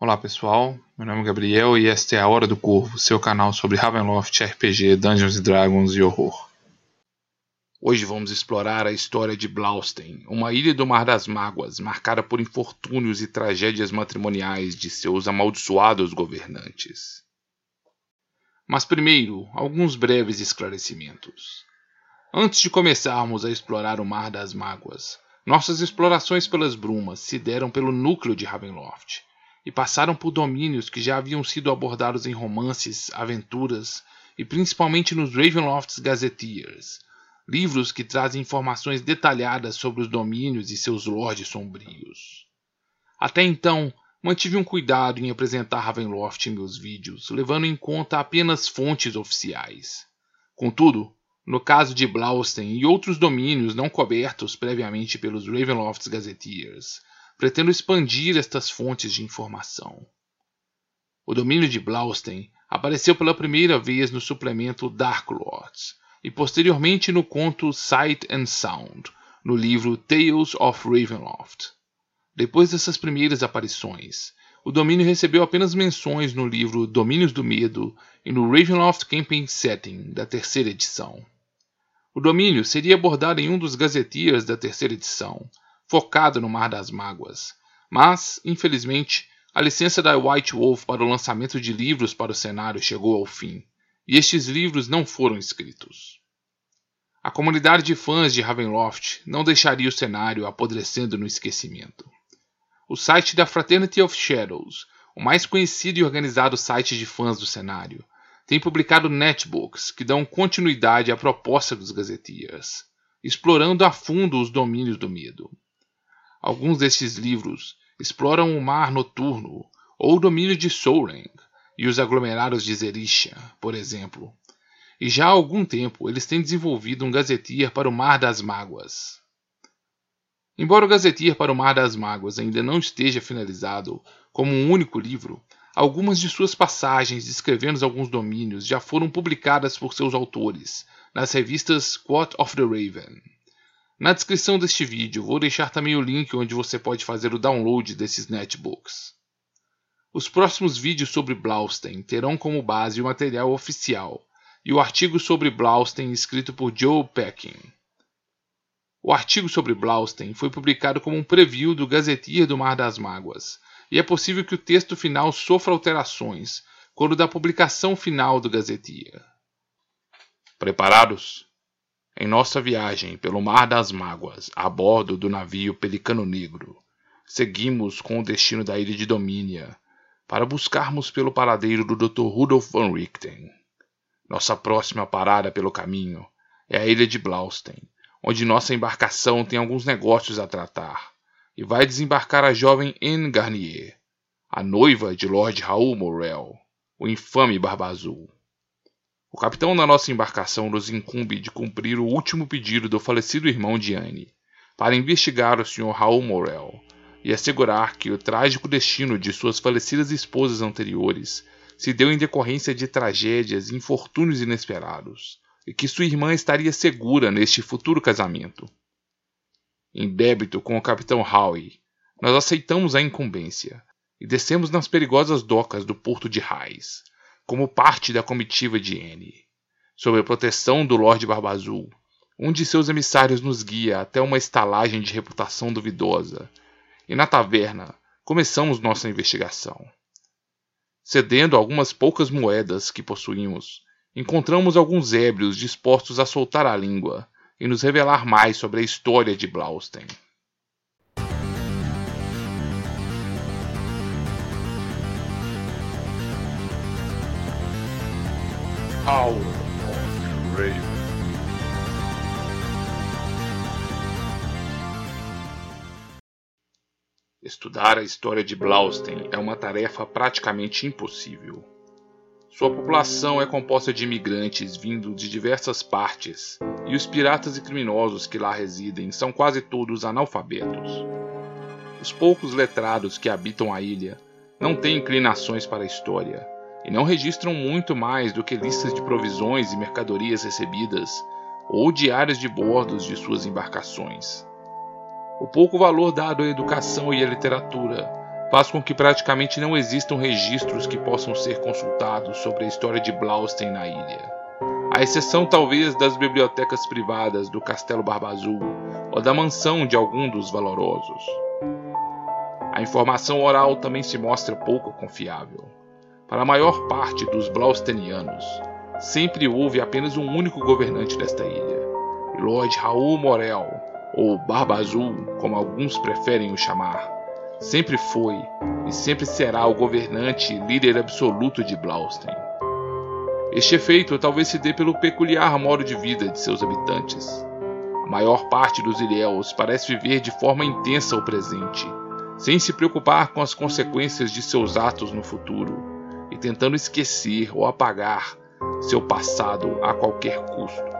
Olá pessoal, meu nome é Gabriel e esta é a Hora do Corvo, seu canal sobre Ravenloft, RPG, Dungeons Dragons e horror. Hoje vamos explorar a história de Blaustein, uma ilha do Mar das Mágoas, marcada por infortúnios e tragédias matrimoniais de seus amaldiçoados governantes. Mas primeiro, alguns breves esclarecimentos. Antes de começarmos a explorar o Mar das Mágoas, nossas explorações pelas brumas se deram pelo núcleo de Ravenloft e passaram por domínios que já haviam sido abordados em romances, aventuras e principalmente nos Ravenloft Gazetteers, livros que trazem informações detalhadas sobre os domínios e seus lords sombrios. Até então, mantive um cuidado em apresentar Ravenloft em meus vídeos, levando em conta apenas fontes oficiais. Contudo, no caso de Blaustein e outros domínios não cobertos previamente pelos Ravenloft Gazetteers, pretendo expandir estas fontes de informação. O domínio de Blaustein apareceu pela primeira vez no suplemento Dark Lords e posteriormente no conto Sight and Sound, no livro Tales of Ravenloft. Depois dessas primeiras aparições, o domínio recebeu apenas menções no livro Domínios do Medo e no Ravenloft Campaign Setting da terceira edição. O domínio seria abordado em um dos gazetiers da terceira edição, focado no Mar das Mágoas. Mas, infelizmente, a licença da White Wolf para o lançamento de livros para o cenário chegou ao fim, e estes livros não foram escritos. A comunidade de fãs de Ravenloft não deixaria o cenário apodrecendo no esquecimento. O site da Fraternity of Shadows, o mais conhecido e organizado site de fãs do cenário, tem publicado netbooks que dão continuidade à proposta dos Gazetiers, explorando a fundo os domínios do medo. Alguns destes livros exploram o mar noturno ou o domínio de Souleng e os aglomerados de Zerisha, por exemplo. E já há algum tempo eles têm desenvolvido um gazetier para o Mar das Mágoas. Embora o gazetier para o Mar das Mágoas ainda não esteja finalizado como um único livro, algumas de suas passagens descrevendo alguns domínios já foram publicadas por seus autores nas revistas Quote of the Raven. Na descrição deste vídeo vou deixar também o link onde você pode fazer o download desses netbooks. Os próximos vídeos sobre Blaustein terão como base o material oficial e o artigo sobre Blaustein escrito por Joe Peckin. O artigo sobre Blaustein foi publicado como um preview do Gazeteer do Mar das Mágoas, e é possível que o texto final sofra alterações quando da publicação final do Gazeteer. Preparados? Em nossa viagem pelo Mar das Mágoas, a bordo do navio Pelicano Negro, seguimos com o destino da ilha de Domínia para buscarmos pelo paradeiro do Dr. Rudolf von Richten. Nossa próxima parada pelo caminho é a ilha de Blaustein, onde nossa embarcação tem alguns negócios a tratar, e vai desembarcar a jovem Anne Garnier, a noiva de Lord Raoul Morel, o infame Barba Azul. O capitão da nossa embarcação nos incumbe de cumprir o último pedido do falecido irmão de Anne, para investigar o Sr. Raul Morel e assegurar que o trágico destino de suas falecidas esposas anteriores se deu em decorrência de tragédias e infortúnios inesperados, e que sua irmã estaria segura neste futuro casamento. Em débito com o capitão Howe, nós aceitamos a incumbência e descemos nas perigosas docas do porto de Raiz, como parte da comitiva de N. Sob a proteção do Lorde Barba Azul, um de seus emissários nos guia até uma estalagem de reputação duvidosa, e na taverna começamos nossa investigação. Cedendo algumas poucas moedas que possuímos, encontramos alguns ébrios dispostos a soltar a língua e nos revelar mais sobre a história de Blaustein. Hour of. Estudar a história de Blaustein é uma tarefa praticamente impossível. Sua população é composta de imigrantes vindo de diversas partes, e os piratas e criminosos que lá residem são quase todos analfabetos. Os poucos letrados que habitam a ilha não têm inclinações para a história e não registram muito mais do que listas de provisões e mercadorias recebidas ou diários de bordos de suas embarcações. O pouco valor dado à educação e à literatura faz com que praticamente não existam registros que possam ser consultados sobre a história de Blaustein na ilha. À exceção talvez das bibliotecas privadas do Castelo Barba Azul ou da mansão de algum dos valorosos. A informação oral também se mostra pouco confiável. Para a maior parte dos Blaustenianos, sempre houve apenas um único governante desta ilha, Lord Raul Morel, ou Barba Azul, como alguns preferem o chamar, sempre foi e sempre será o governante e líder absoluto de Blaustein. Este efeito talvez se dê pelo peculiar modo de vida de seus habitantes. A maior parte dos Ilhéus parece viver de forma intensa o presente, sem se preocupar com as consequências de seus atos no futuro tentando esquecer ou apagar seu passado a qualquer custo.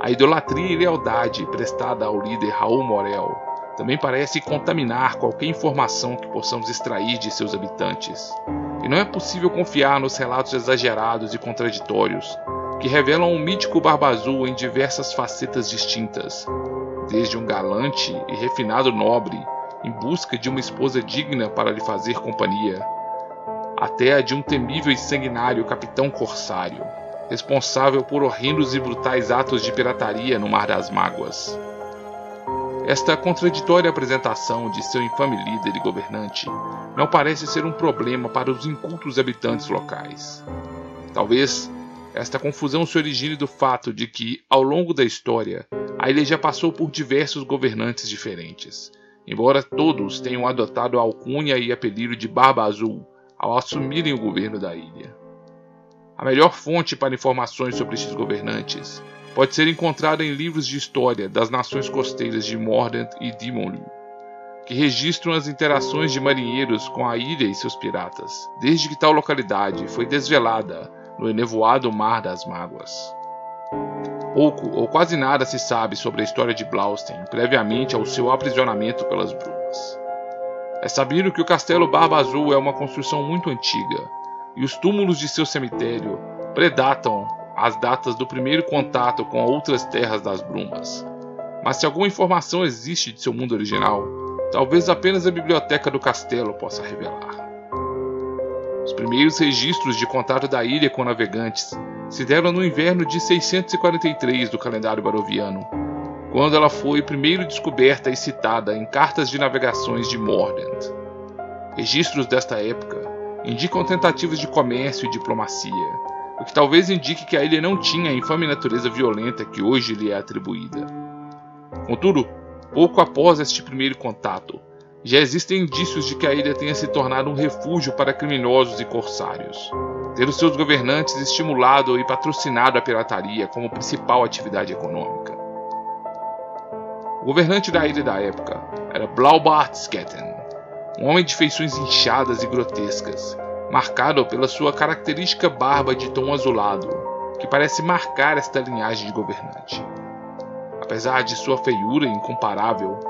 A idolatria e lealdade prestada ao líder Raul Morel também parece contaminar qualquer informação que possamos extrair de seus habitantes. E não é possível confiar nos relatos exagerados e contraditórios que revelam o mítico Barba Azul em diversas facetas distintas, desde um galante e refinado nobre em busca de uma esposa digna para lhe fazer companhia, até a de um temível e sanguinário capitão corsário, responsável por horrendos e brutais atos de pirataria no Mar das Mágoas. Esta contraditória apresentação de seu infame líder e governante não parece ser um problema para os incultos habitantes locais. Talvez esta confusão se origine do fato de que, ao longo da história, a ilha já passou por diversos governantes diferentes, embora todos tenham adotado a alcunha e apelido de Barba Azul ao assumirem o governo da ilha. A melhor fonte para informações sobre estes governantes pode ser encontrada em livros de história das nações costeiras de Mordant e Dimonlu, que registram as interações de marinheiros com a ilha e seus piratas, desde que tal localidade foi desvelada no enevoado Mar das Mágoas. Pouco ou quase nada se sabe sobre a história de Blaustein previamente ao seu aprisionamento pelas brumas. É sabido que o Castelo Barba Azul é uma construção muito antiga, e os túmulos de seu cemitério predatam as datas do primeiro contato com outras terras das brumas. Mas se alguma informação existe de seu mundo original, talvez apenas a biblioteca do castelo possa revelar. Os primeiros registros de contato da ilha com navegantes se deram no inverno de 643 do calendário baroviano, quando ela foi primeiro descoberta e citada em cartas de navegações de Mordant. Registros desta época indicam tentativas de comércio e diplomacia, o que talvez indique que a ilha não tinha a infame natureza violenta que hoje lhe é atribuída. Contudo, pouco após este primeiro contato, já existem indícios de que a ilha tenha se tornado um refúgio para criminosos e corsários, tendo seus governantes estimulado e patrocinado a pirataria como principal atividade econômica. O governante da ilha da época era Blaubart Sketten, um homem de feições inchadas e grotescas, marcado pela sua característica barba de tom azulado, que parece marcar esta linhagem de governante. Apesar de sua feiura incomparável,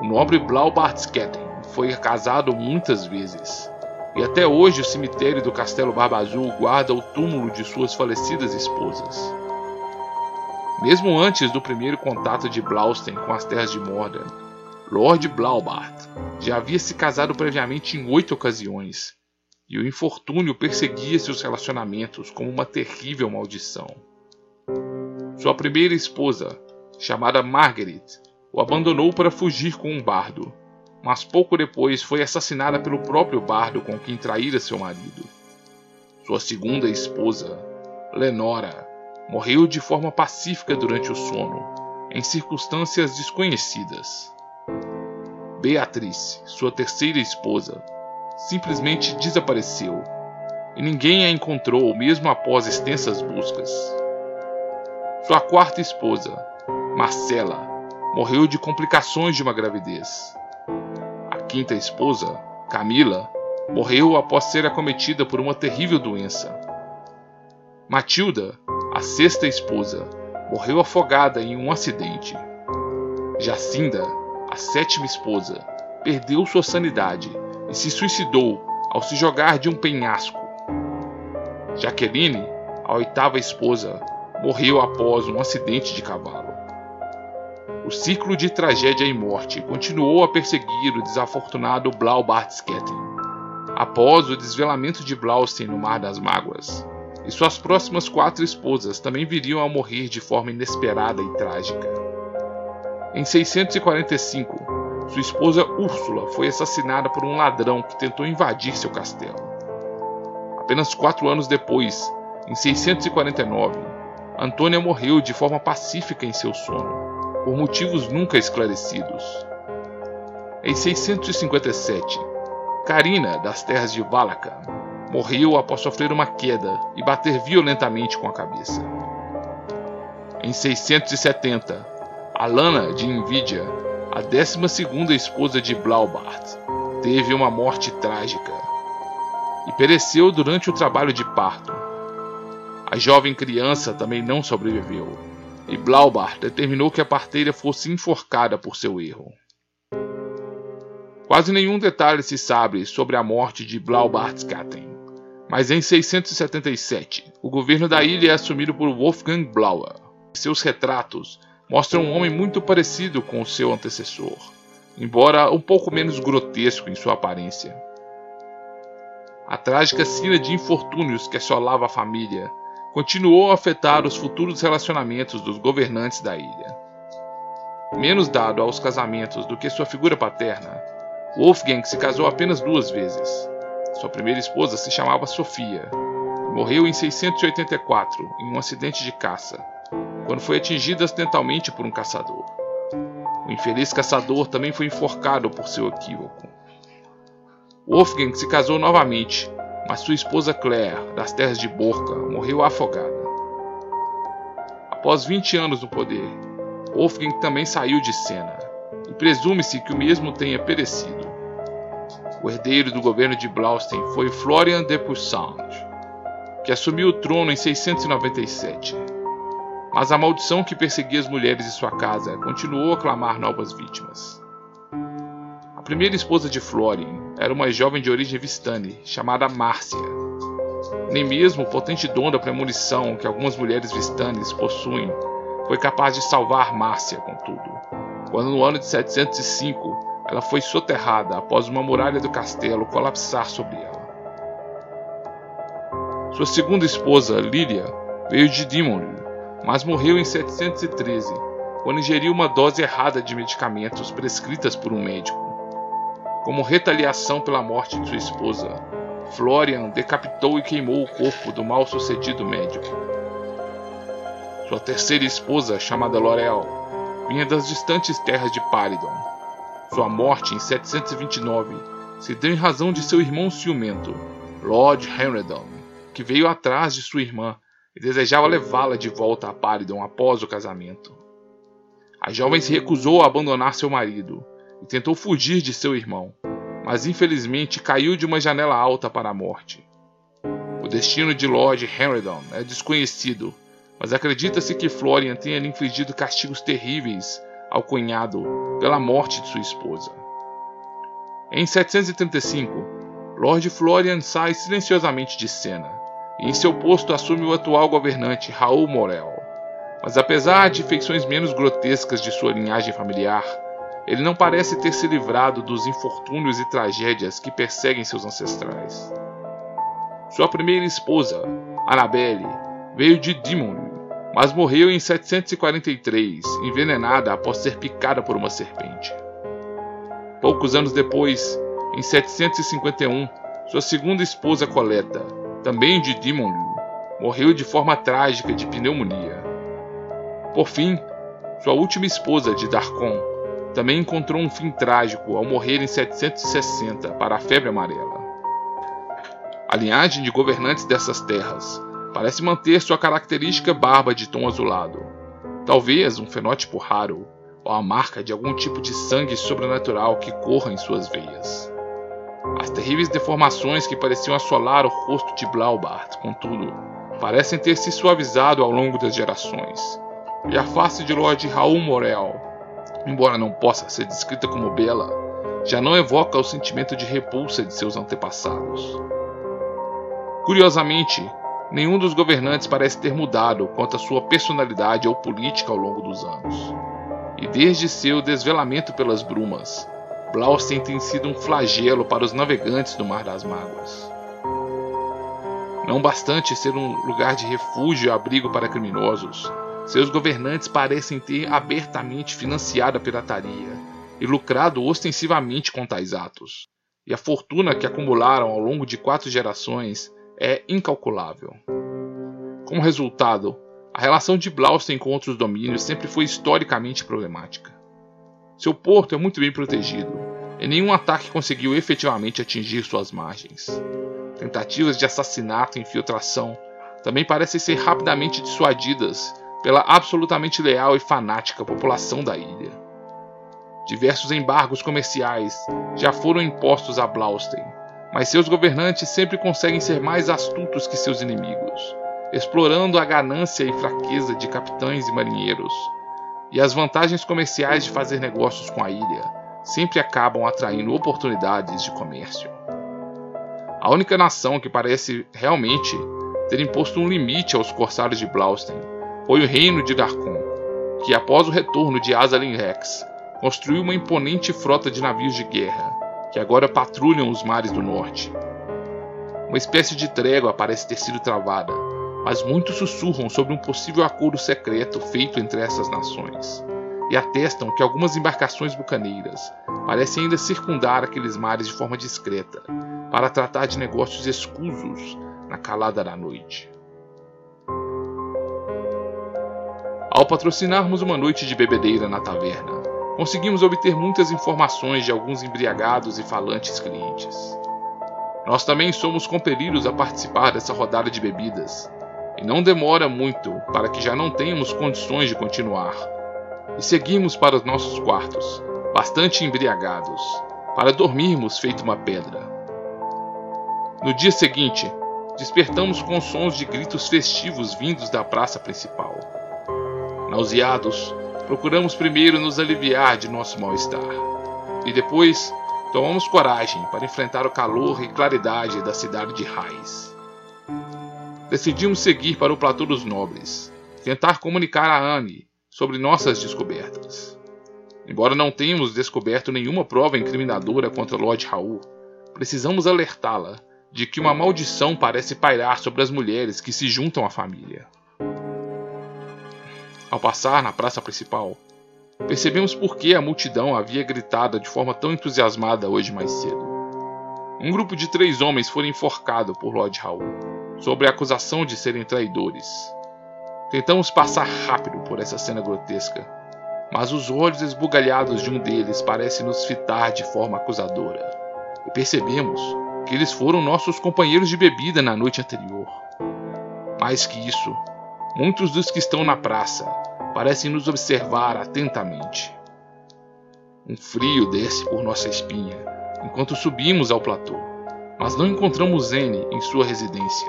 o nobre Blaubartsketten foi casado muitas vezes, e até hoje o cemitério do Castelo Barba Azul guarda o túmulo de suas falecidas esposas. Mesmo antes do primeiro contato de Blaustein com as terras de Mordor, Lord Blaubart já havia se casado previamente em oito ocasiões e o infortúnio perseguia seus relacionamentos como uma terrível maldição. Sua primeira esposa, chamada Margaret, o abandonou para fugir com um bardo, mas pouco depois foi assassinada pelo próprio bardo com quem traíra seu marido. Sua segunda esposa, Lenora, morreu de forma pacífica durante o sono, em circunstâncias desconhecidas. Beatriz, sua terceira esposa, simplesmente desapareceu e ninguém a encontrou mesmo após extensas buscas. Sua quarta esposa, Marcela, morreu de complicações de uma gravidez. A quinta esposa, Camila, morreu após ser acometida por uma terrível doença. Matilda, a sexta esposa, morreu afogada em um acidente. Jacinda, a sétima esposa, perdeu sua sanidade e se suicidou ao se jogar de um penhasco. Jaqueline, a oitava esposa, morreu após um acidente de cavalo. o ciclo de tragédia e morte continuou a perseguir o desafortunado Blaubart Sketten. Após o desvelamento de Blaustein no Mar das Mágoas, e suas próximas quatro esposas também viriam a morrer de forma inesperada e trágica. Em 645, sua esposa Úrsula foi assassinada por um ladrão que tentou invadir seu castelo. Apenas quatro anos depois, em 649, Antônia morreu de forma pacífica em seu sono, por motivos nunca esclarecidos. Em 657, Carina, das terras de Valaca, morreu após sofrer uma queda e bater violentamente com a cabeça. Em 670, Alana de Invídia, a 12 esposa de Blaubart, teve uma morte trágica e pereceu durante o trabalho de parto. A jovem criança também não sobreviveu, e Blaubart determinou que a parteira fosse enforcada por seu erro. Quase nenhum detalhe se sabe sobre a morte de Blaubartskaten, mas em 677 o governo da ilha é assumido por Wolfgang Blauer. Seus retratos mostram um homem muito parecido com seu antecessor, embora um pouco menos grotesco em sua aparência. A trágica cena de infortúnios que assolava a família continuou a afetar os futuros relacionamentos dos governantes da ilha. Menos dado aos casamentos do que sua figura paterna, Wolfgang se casou apenas duas vezes. Sua primeira esposa se chamava Sofia morreu em 684 em um acidente de caça, quando foi atingida acidentalmente por um caçador. O infeliz caçador também foi enforcado por seu equívoco. Wolfgang se casou novamente, mas sua esposa Claire, das terras de Borca, morreu afogada. Após 20 anos no poder, Wolfgang também saiu de cena e presume-se que o mesmo tenha perecido. O herdeiro do governo de Blaustein foi Florian de Poussaint, que assumiu o trono em 697. Mas a maldição que perseguia as mulheres de sua casa continuou a clamar novas vítimas. A primeira esposa de Florian era uma jovem de origem vistani, chamada Márcia. Nem mesmo o potente dom da premonição que algumas mulheres vistanes possuem foi capaz de salvar Márcia, contudo quando no ano de 705 ela foi soterrada após uma muralha do castelo colapsar sobre ela. Sua segunda esposa, Lília, veio de Dimon, mas morreu em 713, quando ingeriu uma dose errada de medicamentos prescritas por um médico. Como retaliação pela morte de sua esposa, Florian decapitou e queimou o corpo do mal-sucedido médico. Sua terceira esposa, chamada Lorel, vinha das distantes terras de Paridon. Sua morte em 729 se deu em razão de seu irmão ciumento, Lord Henredon, que veio atrás de sua irmã e desejava levá-la de volta a Paridon após o casamento. A jovem se recusou a abandonar seu marido e tentou fugir de seu irmão, mas infelizmente caiu de uma janela alta para a morte. O destino de Lord Henredon é desconhecido mas acredita-se que Florian tenha lhe infligido castigos terríveis ao cunhado pela morte de sua esposa. Em 735, Lord Florian sai silenciosamente de cena e em seu posto assume o atual governante Raul Morel. Mas apesar de feições menos grotescas de sua linhagem familiar, ele não parece ter se livrado dos infortúnios e tragédias que perseguem seus ancestrais. Sua primeira esposa, Annabelle, veio de Dimon, mas morreu em 743, envenenada após ser picada por uma serpente. Poucos anos depois, em 751, sua segunda esposa Coleta, também de Dimonlu, morreu de forma trágica de pneumonia. Por fim, sua última esposa de Darkon também encontrou um fim trágico ao morrer em 760 para a febre amarela. A linhagem de governantes dessas terras parece manter sua característica barba de tom azulado. Talvez um fenótipo raro, ou a marca de algum tipo de sangue sobrenatural que corra em suas veias. As terríveis deformações que pareciam assolar o rosto de Blaubart, contudo, parecem ter se suavizado ao longo das gerações. E a face de Lord Raul Morel, embora não possa ser descrita como bela, já não evoca o sentimento de repulsa de seus antepassados. Curiosamente, nenhum dos governantes parece ter mudado quanto à sua personalidade ou política ao longo dos anos. e desde seu desvelamento pelas brumas, Blaustein tem sido um flagelo para os navegantes do Mar das Mágoas. Não bastante ser um lugar de refúgio e abrigo para criminosos, seus governantes parecem ter abertamente financiado a pirataria e lucrado ostensivamente com tais atos, e a fortuna que acumularam ao longo de quatro gerações é incalculável. Como resultado, a relação de Blaustein com outros domínios sempre foi historicamente problemática. Seu porto é muito bem protegido, e nenhum ataque conseguiu efetivamente atingir suas margens. Tentativas de assassinato e infiltração também parecem ser rapidamente dissuadidas pela absolutamente leal e fanática população da ilha. Diversos embargos comerciais já foram impostos a Blaustein, mas seus governantes sempre conseguem ser mais astutos que seus inimigos, explorando a ganância e fraqueza de capitães e marinheiros. E as vantagens comerciais de fazer negócios com a ilha sempre acabam atraindo oportunidades de comércio. A única nação que parece realmente ter imposto um limite aos corsários de Blaustein foi o reino de Darkon, que após o retorno de Azalin Rex, construiu uma imponente frota de navios de guerra, que agora patrulham os mares do norte. Uma espécie de trégua parece ter sido travada, mas muitos sussurram sobre um possível acordo secreto feito entre essas nações, e atestam que algumas embarcações bucaneiras parecem ainda circundar aqueles mares de forma discreta, para tratar de negócios escusos na calada da noite. Ao patrocinarmos uma noite de bebedeira na taverna, conseguimos obter muitas informações de alguns embriagados e falantes clientes. Nós também somos compelidos a participar dessa rodada de bebidas, e não demora muito para que já não tenhamos condições de continuar, e seguimos para os nossos quartos, bastante embriagados, para dormirmos feito uma pedra. No dia seguinte, despertamos com sons de gritos festivos vindos da praça principal. Nauseados, procuramos primeiro nos aliviar de nosso mal-estar. E depois, tomamos coragem para enfrentar o calor e claridade da cidade de Raiz. Decidimos seguir para o Platô dos Nobres, tentar comunicar a Anne sobre nossas descobertas. Embora não tenhamos descoberto nenhuma prova incriminadora contra Lord Raul, precisamos alertá-la de que uma maldição parece pairar sobre as mulheres que se juntam à família. Ao passar na praça principal, percebemos por que a multidão havia gritado de forma tão entusiasmada hoje mais cedo. Um grupo de três homens foi enforcado por Lord Raul, sob a acusação de serem traidores. Tentamos passar rápido por essa cena grotesca, mas os olhos esbugalhados de um deles parecem nos fitar de forma acusadora, e percebemos que eles foram nossos companheiros de bebida na noite anterior. Mais que isso, Muitos dos que estão na praça parecem nos observar atentamente. Um frio desce por nossa espinha enquanto subimos ao platô, mas não encontramos N em sua residência.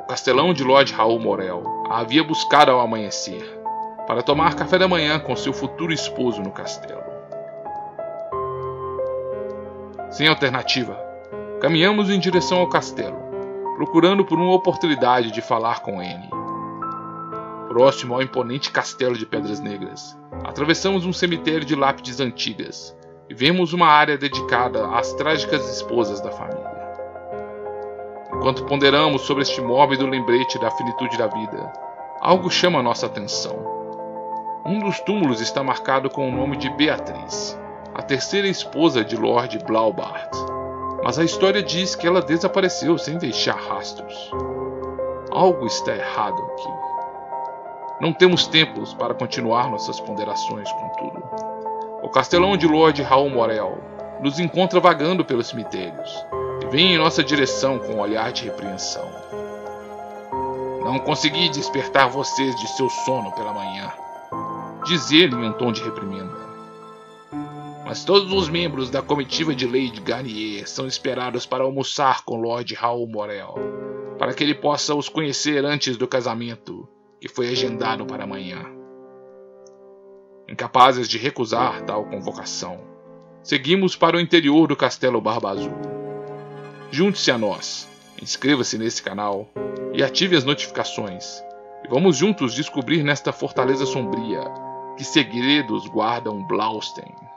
O castelão de Lord Raul Morel a havia buscado ao amanhecer para tomar café da manhã com seu futuro esposo no castelo. Sem alternativa, caminhamos em direção ao castelo, procurando por uma oportunidade de falar com N. Próximo ao imponente castelo de Pedras Negras, atravessamos um cemitério de lápides antigas e vemos uma área dedicada às trágicas esposas da família. Enquanto ponderamos sobre este mórbido lembrete da finitude da vida, algo chama nossa atenção. Um dos túmulos está marcado com o nome de Beatriz, a terceira esposa de Lord Blaubart mas a história diz que ela desapareceu sem deixar rastros. Algo está errado aqui. Não temos tempos para continuar nossas ponderações, contudo. O castelão de Lord Raul Morel nos encontra vagando pelos cemitérios e vem em nossa direção com um olhar de repreensão. Não consegui despertar vocês de seu sono pela manhã, diz ele em um tom de reprimenda mas todos os membros da comitiva de Lady Garnier são esperados para almoçar com Lord Raul Morel, para que ele possa os conhecer antes do casamento, que foi agendado para amanhã. Incapazes de recusar tal convocação, seguimos para o interior do Castelo Barba Azul. Junte-se a nós, inscreva-se nesse canal e ative as notificações, e vamos juntos descobrir nesta fortaleza sombria Que segredos guardam Blaustein?